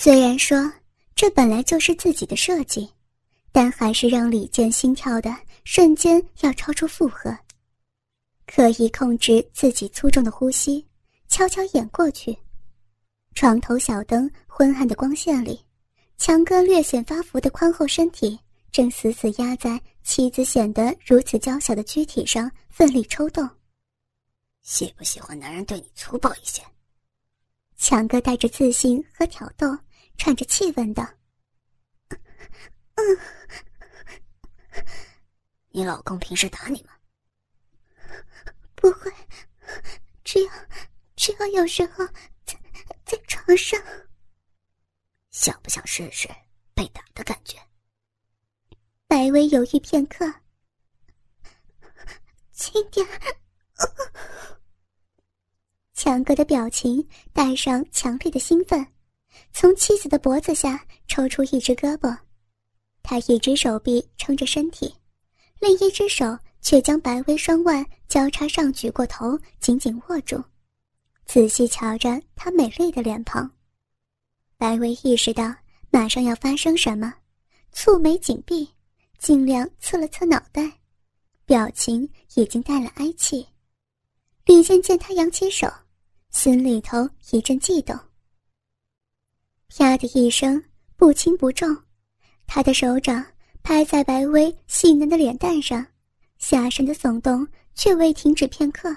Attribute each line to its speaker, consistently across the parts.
Speaker 1: 虽然说这本来就是自己的设计，但还是让李健心跳的瞬间要超出负荷。刻意控制自己粗重的呼吸，悄悄掩过去。床头小灯昏暗的光线里，强哥略显发福的宽厚身体正死死压在妻子显得如此娇小的躯体上，奋力抽动。
Speaker 2: 喜不喜欢男人对你粗暴一些？
Speaker 1: 强哥带着自信和挑逗，喘着气问道：“
Speaker 2: 嗯，你老公平时打你吗？”“
Speaker 1: 不会，只有只有有时候在在床上。”“
Speaker 2: 想不想试试被打的感觉？”
Speaker 1: 白薇犹豫片刻，“轻点。”强哥的表情带上强烈的兴奋，从妻子的脖子下抽出一只胳膊，他一只手臂撑着身体，另一只手却将白薇双腕交叉上举过头，紧紧握住，仔细瞧着她美丽的脸庞。白薇意识到马上要发生什么，蹙眉紧闭，尽量侧了侧脑袋，表情已经带了哀戚。李健见他扬起手。心里头一阵悸动。啪的一声，不轻不重，他的手掌拍在白薇细嫩的脸蛋上，下身的耸动却未停止片刻。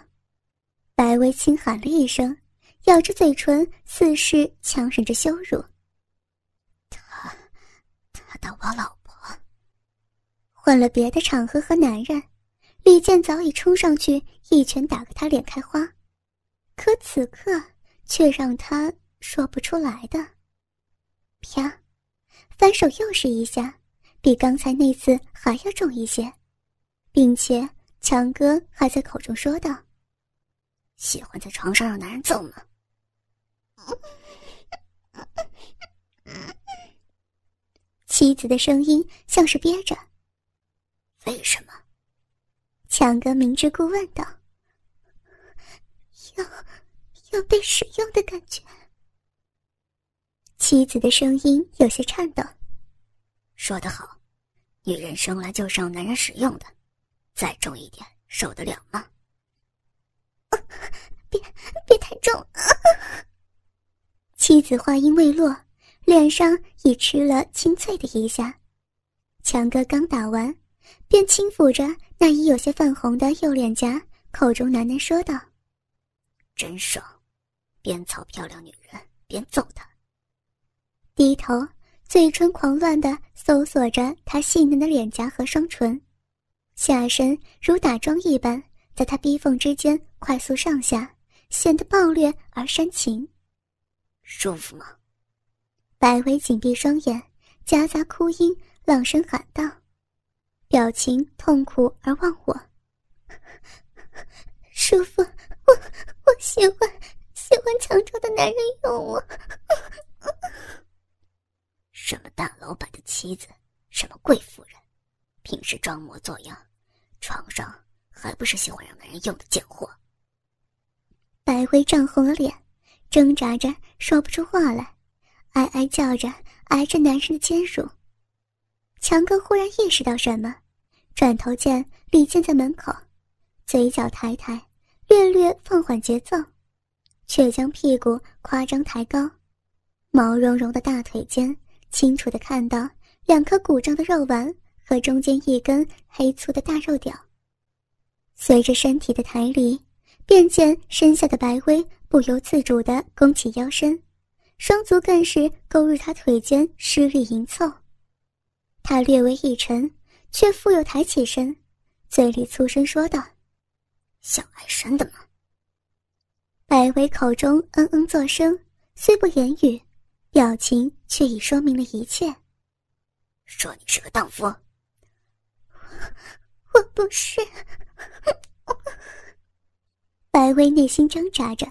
Speaker 1: 白薇轻喊了一声，咬着嘴唇，似是强忍着羞辱。
Speaker 2: 他，他打我老婆。
Speaker 1: 换了别的场合和男人，李健早已冲上去一拳打个他脸开花。可此刻却让他说不出来的。啪，反手又是一下，比刚才那次还要重一些，并且强哥还在口中说道：“
Speaker 2: 喜欢在床上让男人揍吗？”
Speaker 1: 妻子的声音像是憋着。
Speaker 2: 为什么？
Speaker 1: 强哥明知故问道。要要被使用的感觉。妻子的声音有些颤抖。
Speaker 2: 说得好，女人生来就是让男人使用的，再重一点，受得了吗？
Speaker 1: 别别太重！妻子话音未落，脸上已吃了清脆的一下。强哥刚打完，便轻抚着那已有些泛红的右脸颊，口中喃喃说道。
Speaker 2: 真爽，边操漂亮女人边揍她。
Speaker 1: 低头，嘴唇狂乱的搜索着她细嫩的脸颊和双唇，下身如打桩一般，在她逼缝之间快速上下，显得暴虐而煽情。
Speaker 2: 舒服吗？
Speaker 1: 白薇紧闭双眼，夹杂哭音，朗声喊道，表情痛苦而忘我。舒服，我我喜欢喜欢强壮的男人用我。
Speaker 2: 什么大老板的妻子，什么贵妇人，平时装模作样，床上还不是喜欢让男人用的贱货？
Speaker 1: 白薇涨红了脸，挣扎着说不出话来，哀哀叫着挨着男人的肩乳。强哥忽然意识到什么，转头见李健在门口，嘴角抬抬。略略放缓节奏，却将屁股夸张抬高，毛茸茸的大腿间清楚的看到两颗鼓胀的肉丸和中间一根黑粗的大肉屌。随着身体的抬离，便见身下的白薇不由自主的弓起腰身，双足更是勾入他腿间施力迎凑。他略微一沉，却复又抬起身，嘴里粗声说道。
Speaker 2: 想爱生的吗？
Speaker 1: 白薇口中嗯嗯作声，虽不言语，表情却已说明了一切。
Speaker 2: 说你是个荡妇，
Speaker 1: 我不是。白薇内心挣扎着。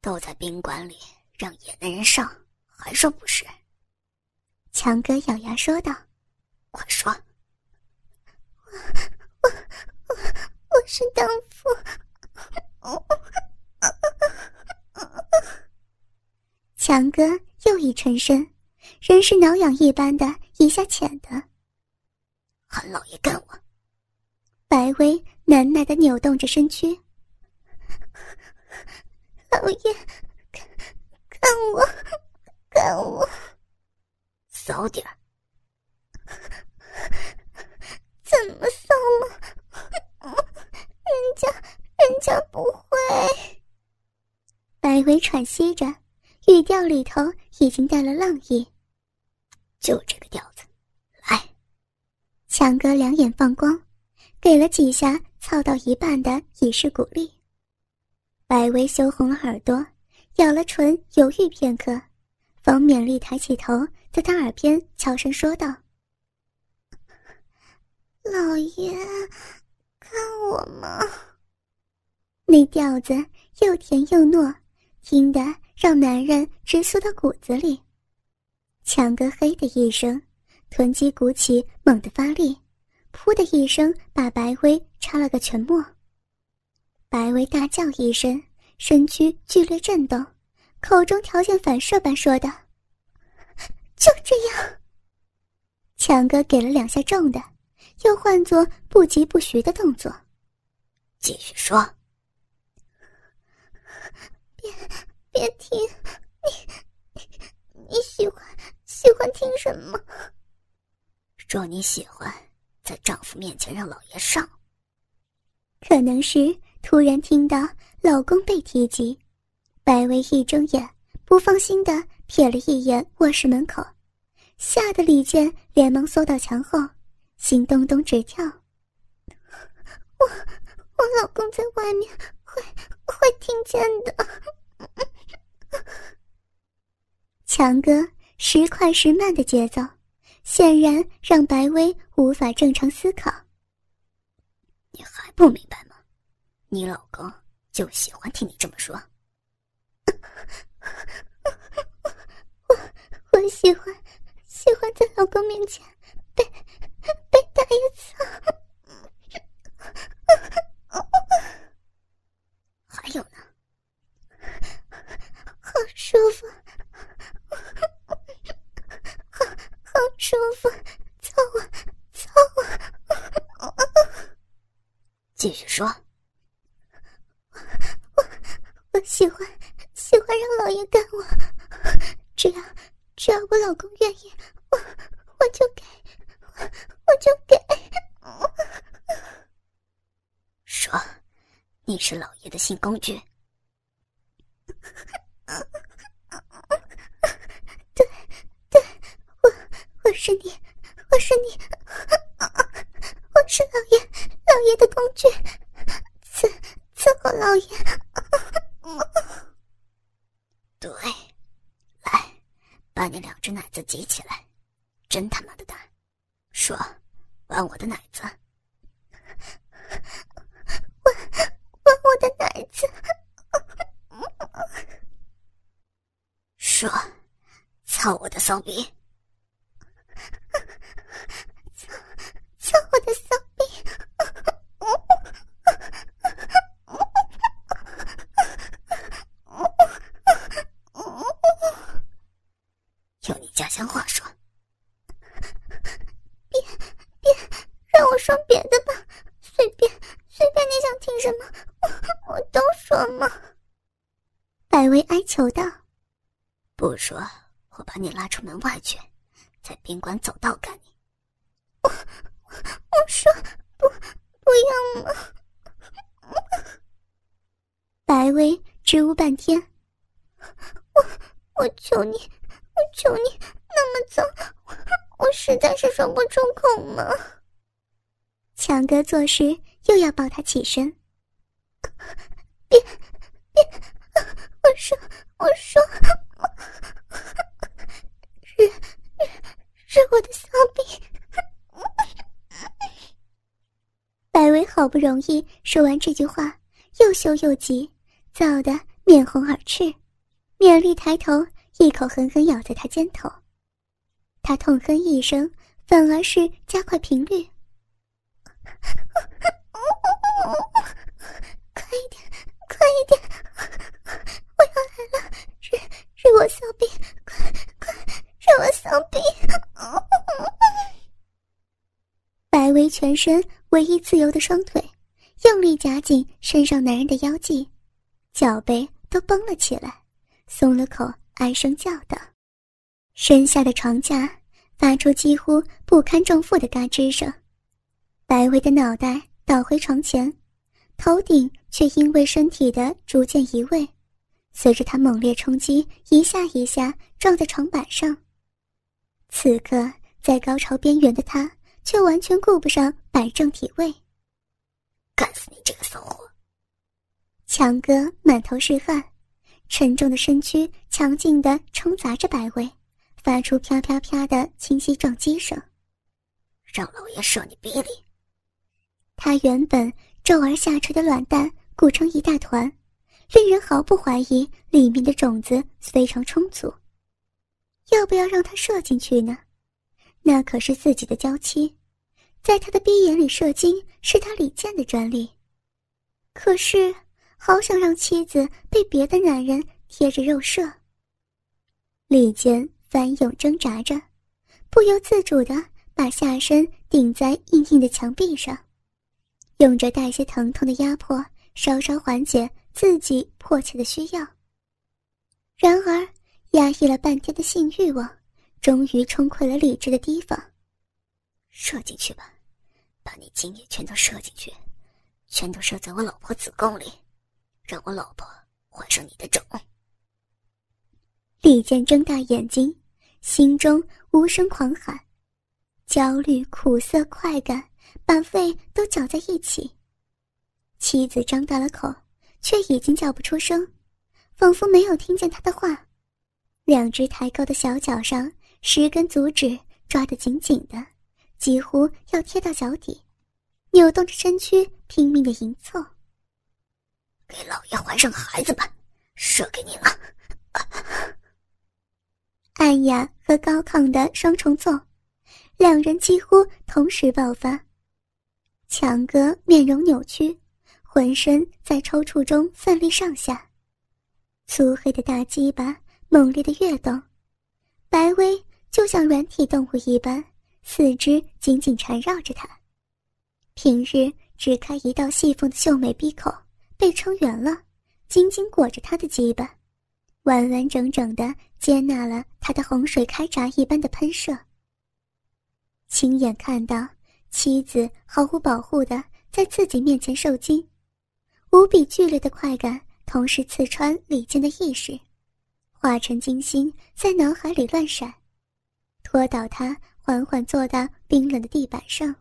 Speaker 2: 都在宾馆里让野男人上，还说不是？
Speaker 1: 强哥咬牙说道：“
Speaker 2: 快说。”
Speaker 1: 我我我。我是荡妇，强哥又一沉身，人是挠痒一般的一下浅的。
Speaker 2: 喊老爷干我！
Speaker 1: 白薇难耐的扭动着身躯。老爷，看我，看我！
Speaker 2: 骚点儿！
Speaker 1: 怎么骚了？人家，人家不会。白薇喘息着，语调里头已经带了浪意。
Speaker 2: 就这个调子，来！
Speaker 1: 强哥两眼放光，给了几下操到一半的以示鼓励。白薇羞红了耳朵，咬了唇，犹豫片刻，方勉力抬起头，在他耳边悄声说道：“老爷，看我吗？”那调子又甜又糯，听得让男人直酥到骨子里。强哥嘿的一声，臀肌鼓起，猛地发力，噗的一声把白薇插了个全没。白薇大叫一声，身躯剧烈震动，口中条件反射般说道：“就这样。”强哥给了两下重的，又换作不疾不徐的动作，
Speaker 2: 继续说：“
Speaker 1: 别别听，你你喜欢喜欢听什么？
Speaker 2: 若你喜欢在丈夫面前让老爷上，
Speaker 1: 可能是。”突然听到老公被提及，白薇一睁眼，不放心的瞥了一眼卧室门口，吓得李健连忙缩到墙后，心咚咚直跳。我我老公在外面会会听见的。强哥时快时慢的节奏，显然让白薇无法正常思考。
Speaker 2: 你还不明白吗？你老公就喜欢听你这么说。
Speaker 1: 我 我喜欢喜欢在老公面前被被打一次。
Speaker 2: 还有呢，
Speaker 1: 好舒服，好 好舒服，操我操我！
Speaker 2: 继续说。
Speaker 1: 我喜欢，喜欢让老爷干我，只要只要我老公愿意，我我就给，我我就给。
Speaker 2: 说，你是老爷的性工具。
Speaker 1: 对，对，我我是你，我是你，我是老爷老爷的工具，伺伺候老爷。
Speaker 2: 对，来，把你两只奶子挤起来，真他妈的大！说，玩我的奶子，
Speaker 1: 玩玩我的奶子。
Speaker 2: 说，操我的骚逼，
Speaker 1: 操操我的骚。求道，
Speaker 2: 不说，我把你拉出门外去，在宾馆走道干你。
Speaker 1: 我我说不不要嘛！白薇支吾半天，我我求你，我求你，那么脏，我实在是说不出口嘛。强哥做事又要抱他起身，别别，我说。我说，是是我的骚逼。白薇好不容易说完这句话，又羞又急，躁得面红耳赤，勉力抬头，一口狠狠咬在他肩头。他痛哼一声，反而是加快频率。快一点快一点我要来了是是我骚逼快快是我骚逼白薇全身唯一自由的双腿用力夹紧身上男人的腰际脚背都绷了起来松了口唉声叫道。身下的床架发出几乎不堪重负的嘎吱声。白薇的脑袋倒回床前，头顶却因为身体的逐渐移位，随着他猛烈冲击，一下一下撞在床板上。此刻在高潮边缘的他。却完全顾不上摆正体位。
Speaker 2: 干死你这个骚货！
Speaker 1: 强哥满头是汗，沉重的身躯强劲的冲砸着白薇，发出啪啪啪的清晰撞击声。
Speaker 2: 让老爷射你鼻里！
Speaker 1: 他原本皱而下垂的卵蛋鼓成一大团，令人毫不怀疑里面的种子非常充足。要不要让他射进去呢？那可是自己的娇妻，在他的逼眼里射精是他李健的专利。可是，好想让妻子被别的男人贴着肉射。李健翻涌挣扎着，不由自主的把下身顶在硬硬的墙壁上，用着带些疼痛的压迫，稍稍缓解自己迫切的需要。然而，压抑了半天的性欲望。终于冲溃了理智的堤防，
Speaker 2: 射进去吧，把你精液全都射进去，全都射在我老婆子宫里，让我老婆怀上你的种。
Speaker 1: 李健睁大眼睛，心中无声狂喊，焦虑、苦涩、快感把肺都搅在一起。妻子张大了口，却已经叫不出声，仿佛没有听见他的话，两只抬高的小脚上。十根足趾抓得紧紧的，几乎要贴到脚底，扭动着身躯，拼命的迎凑。
Speaker 2: 给老爷怀上孩子吧，射给你了！
Speaker 1: 暗哑和高亢的双重奏，两人几乎同时爆发。强哥面容扭曲，浑身在抽搐中奋力上下，粗黑的大鸡巴猛烈的跃动，白薇。就像软体动物一般，四肢紧紧缠绕着他。平日只开一道细缝的秀美闭口被撑圆了，紧紧裹着他的鸡巴，完完整整的接纳了他的洪水开闸一般的喷射。亲眼看到妻子毫无保护的在自己面前受惊，无比剧烈的快感同时刺穿李健的意识，化成金星在脑海里乱闪。拖倒他，缓缓坐到冰冷的地板上。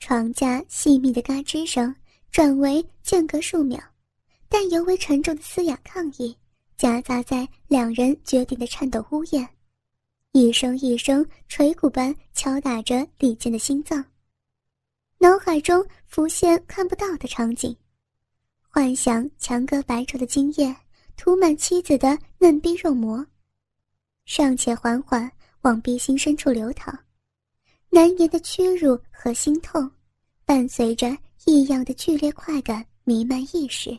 Speaker 1: 床架细密的嘎吱声转为间隔数秒，但尤为沉重的嘶哑抗议夹杂在两人绝顶的颤抖呜咽，一声一声锤鼓般敲打着李健的心脏。脑海中浮现看不到的场景，幻想强哥白稠的精液涂满妻子的嫩逼肉膜。尚且缓缓往鼻心深处流淌，难言的屈辱和心痛，伴随着异样的剧烈快感弥漫意识。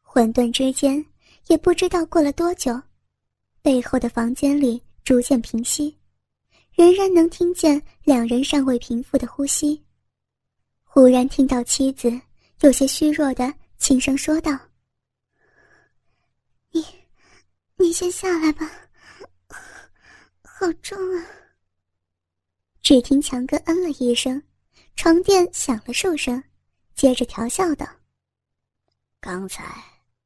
Speaker 1: 混沌之间，也不知道过了多久，背后的房间里逐渐平息，仍然能听见两人尚未平复的呼吸。忽然听到妻子有些虚弱的轻声说道：“你。”你先下来吧，好重啊！只听强哥嗯了一声，床垫响了数声，接着调笑道：“
Speaker 2: 刚才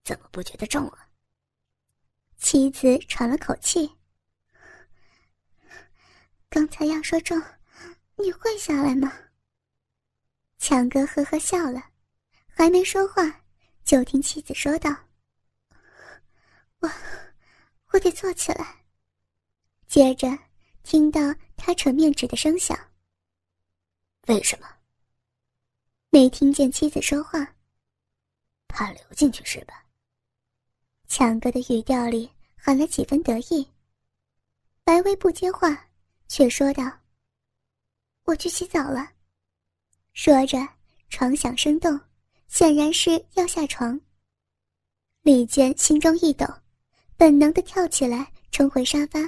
Speaker 2: 怎么不觉得重啊？”
Speaker 1: 妻子喘了口气：“刚才要说重，你会下来吗？”强哥呵呵笑了，还没说话，就听妻子说道：“我。”我得坐起来。接着听到他扯面纸的声响。
Speaker 2: 为什么？
Speaker 1: 没听见妻子说话。
Speaker 2: 怕流进去是吧？
Speaker 1: 强哥的语调里含了几分得意。白薇不接话，却说道：“我去洗澡了。”说着，床响声动，显然是要下床。李健心中一抖。本能的跳起来，冲回沙发，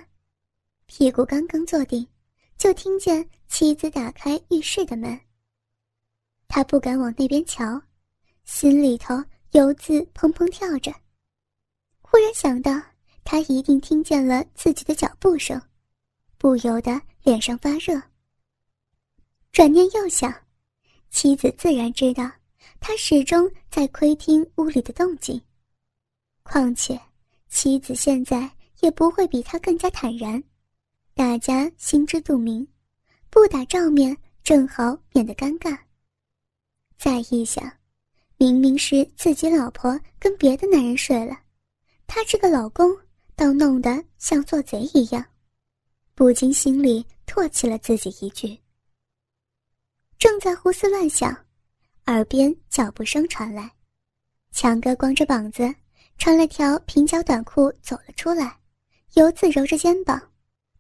Speaker 1: 屁股刚刚坐定，就听见妻子打开浴室的门。他不敢往那边瞧，心里头由自砰砰跳着。忽然想到，他一定听见了自己的脚步声，不由得脸上发热。转念又想，妻子自然知道，他始终在窥听屋里的动静。况且，妻子现在也不会比他更加坦然，大家心知肚明，不打照面正好免得尴尬。再一想，明明是自己老婆跟别的男人睡了。她这个老公倒弄得像做贼一样，不禁心里唾弃了自己一句。正在胡思乱想，耳边脚步声传来，强哥光着膀子，穿了条平角短裤走了出来，游自揉着肩膀，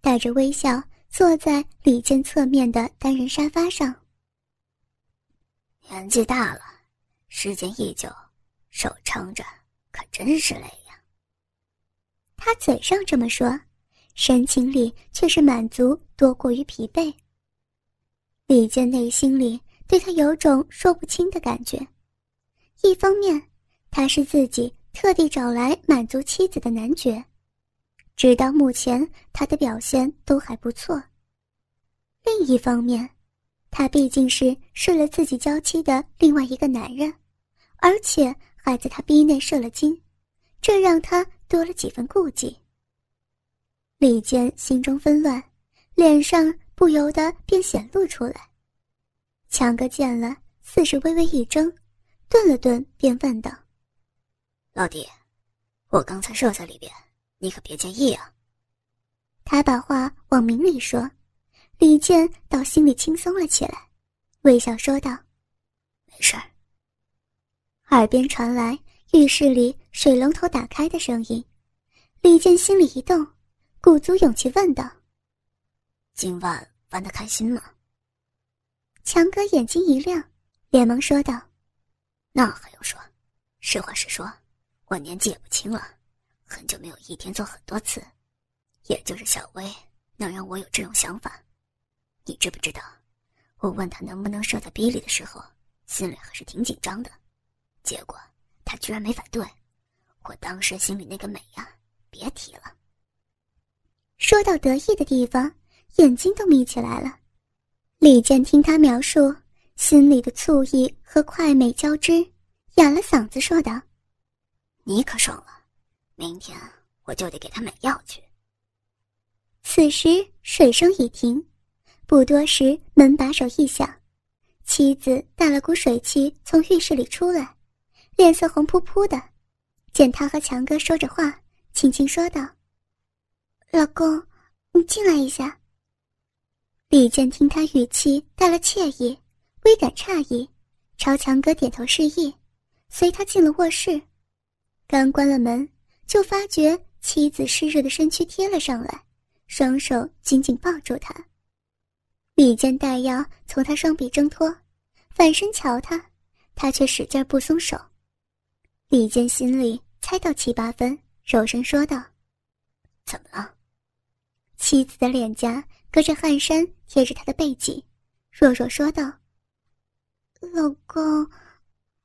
Speaker 1: 带着微笑坐在李健侧面的单人沙发上。
Speaker 2: 年纪大了，时间一久，手撑着可真是累。
Speaker 1: 他嘴上这么说，神情里却是满足多过于疲惫。李健内心里对他有种说不清的感觉，一方面他是自己特地找来满足妻子的男爵，直到目前他的表现都还不错；另一方面，他毕竟是睡了自己娇妻的另外一个男人，而且还在他逼内射了精，这让他。多了几分顾忌，李健心中纷乱，脸上不由得便显露出来。强哥见了，似是微微一怔，顿了顿，便问道：“
Speaker 2: 老弟，我刚才射在里边，你可别介意啊。”
Speaker 1: 他把话往明里说，李健倒心里轻松了起来，微笑说道：“
Speaker 2: 没事儿。”
Speaker 1: 耳边传来。浴室里水龙头打开的声音，李健心里一动，鼓足勇气问道：“
Speaker 2: 今晚玩的开心吗？”
Speaker 1: 强哥眼睛一亮，连忙说道：“
Speaker 2: 那还用说？实话实说，我年纪也不轻了，很久没有一天做很多次，也就是小薇能让我有这种想法。你知不知道，我问他能不能射在逼里的时候，心里还是挺紧张的，结果……”他居然没反对，我当时心里那个美呀，别提了。
Speaker 1: 说到得意的地方，眼睛都眯起来了。李健听他描述，心里的醋意和快美交织，哑了嗓子说道：“
Speaker 2: 你可爽了，明天我就得给他买药去。”
Speaker 1: 此时水声已停，不多时门把手一响，妻子带了股水气从浴室里出来。脸色红扑扑的，见他和强哥说着话，轻轻说道：“老公，你进来一下。”李健听他语气带了惬意，微感诧异，朝强哥点头示意，随他进了卧室。刚关了门，就发觉妻子湿热的身躯贴了上来，双手紧紧抱住他。李健带腰从他双臂挣脱，反身瞧他，他却使劲不松手。李健心里猜到七八分，柔声说道：“
Speaker 2: 怎么了？”
Speaker 1: 妻子的脸颊隔着汗衫贴着他的背脊，弱弱说道：“老公，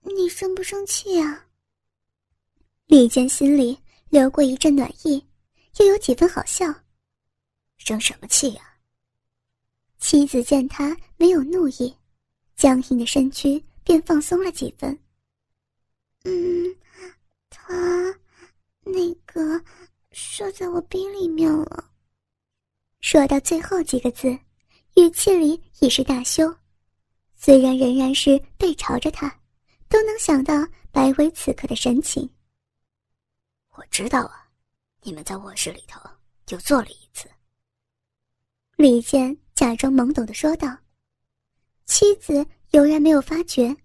Speaker 1: 你生不生气啊？”李健心里流过一阵暖意，又有几分好笑。
Speaker 2: 生什么气呀？
Speaker 1: 妻子见他没有怒意，僵硬的身躯便放松了几分。嗯，他那个射在我逼里面了。说到最后几个字，语气里已是大羞。虽然仍然是背朝着他，都能想到白薇此刻的神情。
Speaker 2: 我知道啊，你们在卧室里头就做了一次。
Speaker 1: 李健假装懵懂的说道，妻子犹然没有发觉，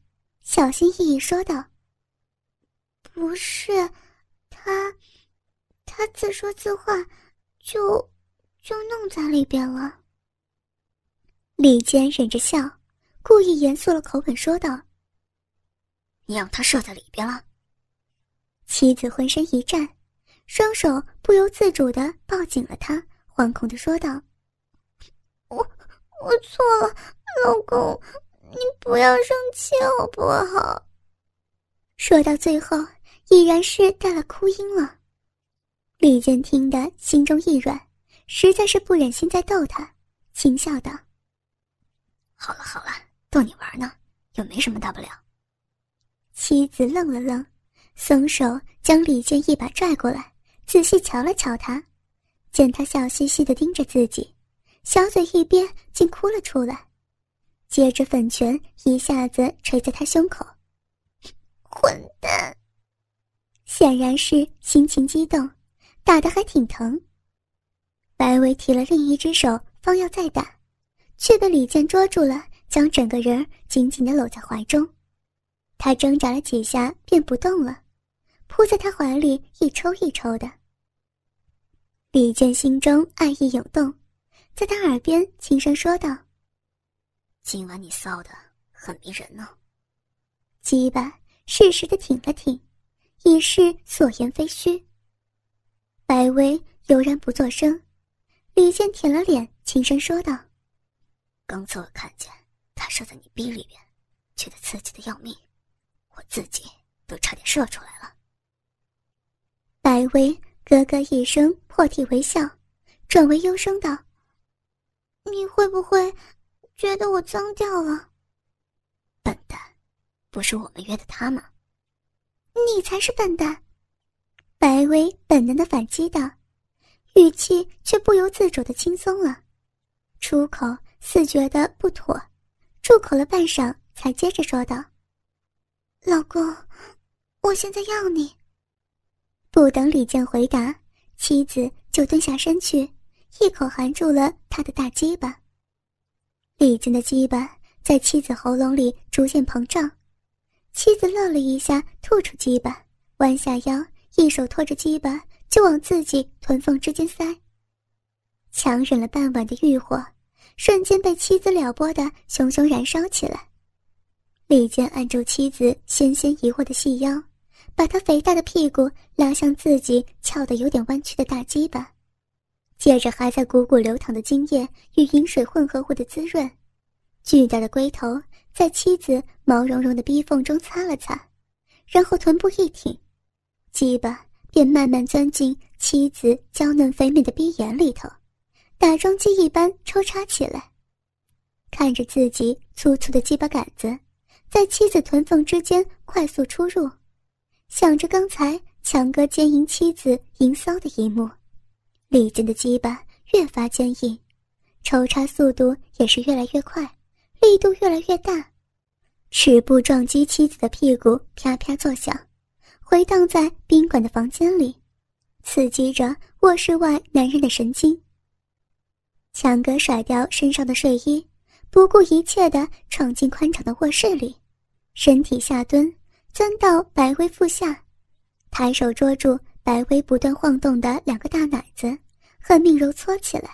Speaker 1: 小心翼翼说道。不是，他，他自说自话，就就弄在里边了。李坚忍着笑，故意严肃了口吻说道：“
Speaker 2: 你让他射在里边了。”
Speaker 1: 妻子浑身一颤，双手不由自主的抱紧了他，惶恐的说道：“我我错了，老公，你不要生气好不好？说到最后，已然是带了哭音了。李健听得心中一软，实在是不忍心再逗他，轻笑道：“
Speaker 2: 好了好了，逗你玩呢，又没什么大不了。”
Speaker 1: 妻子愣了愣，松手将李健一把拽过来，仔细瞧了瞧他，见他笑嘻嘻的盯着自己，小嘴一憋，竟哭了出来，接着粉拳一下子捶在他胸口。混蛋！显然是心情激动，打得还挺疼。白薇提了另一只手，方要再打，却被李健捉住了，将整个人紧紧的搂在怀中。他挣扎了几下，便不动了，扑在他怀里一抽一抽的。李健心中爱意涌动，在他耳边轻声说道：“
Speaker 2: 今晚你骚的很迷人呢。”
Speaker 1: 鸡巴。适时的挺了挺，已是所言非虚。白薇悠然不作声，李健舔了脸，轻声说道：“
Speaker 2: 刚才我看见他射在你逼里边，觉得刺激的要命，我自己都差点射出来了。”
Speaker 1: 白薇咯咯一声，破涕为笑，转为幽声道：“你会不会觉得我脏掉了？”
Speaker 2: 笨蛋不是我们约的他吗？
Speaker 1: 你才是笨蛋！白薇本能的反击道，语气却不由自主的轻松了，出口似觉得不妥，住口了半晌，才接着说道：“老公，我现在要你。”不等李健回答，妻子就蹲下身去，一口含住了他的大鸡巴。李健的鸡巴在妻子喉咙里逐渐膨胀。妻子愣了一下，吐出鸡巴，弯下腰，一手托着鸡巴就往自己臀缝之间塞。强忍了半晚的欲火，瞬间被妻子撩拨的熊熊燃烧起来。李健按住妻子纤纤疑惑的细腰，把她肥大的屁股拉向自己翘得有点弯曲的大鸡巴，接着还在汩汩流淌的精液与饮水混合物的滋润，巨大的龟头。在妻子毛茸茸的逼缝中擦了擦，然后臀部一挺，鸡巴便慢慢钻进妻子娇嫩肥美的逼眼里头，打桩机一般抽插起来。看着自己粗粗的鸡巴杆子在妻子臀缝之间快速出入，想着刚才强哥奸淫妻子淫骚的一幕，李健的鸡巴越发坚硬，抽插速度也是越来越快。力度越来越大，尺部撞击妻子的屁股，啪啪作响，回荡在宾馆的房间里，刺激着卧室外男人的神经。强哥甩掉身上的睡衣，不顾一切地闯进宽敞的卧室里，身体下蹲，钻到白薇腹下，抬手捉住白薇不断晃动的两个大奶子，狠命揉搓起来。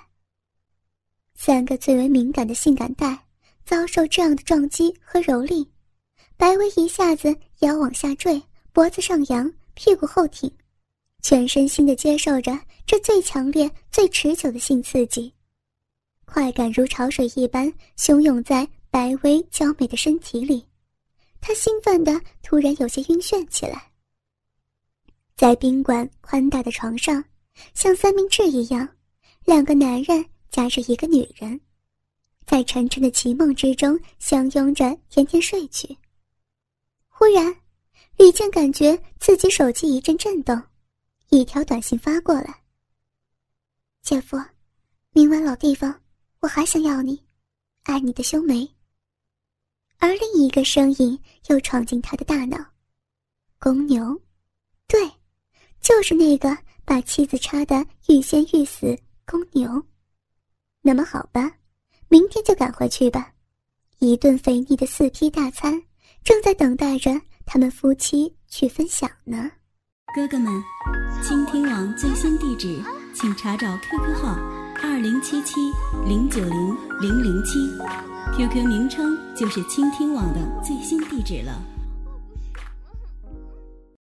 Speaker 1: 三个最为敏感的性感带。遭受这样的撞击和蹂躏，白薇一下子腰往下坠，脖子上扬，屁股后挺，全身心的接受着这最强烈、最持久的性刺激，快感如潮水一般汹涌在白薇娇美的身体里，她兴奋的突然有些晕眩起来。在宾馆宽大的床上，像三明治一样，两个男人夹着一个女人。在沉沉的奇梦之中相拥着甜甜睡去。忽然，李健感觉自己手机一阵震动，一条短信发过来：“姐夫，明晚老地方，我还想要你，爱你的修眉。”而另一个声音又闯进他的大脑：“公牛，对，就是那个把妻子插得欲仙欲死公牛。那么好吧。”明天就赶回去吧，一顿肥腻的四批大餐正在等待着他们夫妻去分享呢。
Speaker 3: 哥哥们，倾听网最新地址，请查找 QQ 号二零七七零九零零零七，QQ 名称就是倾听网的最新地址了。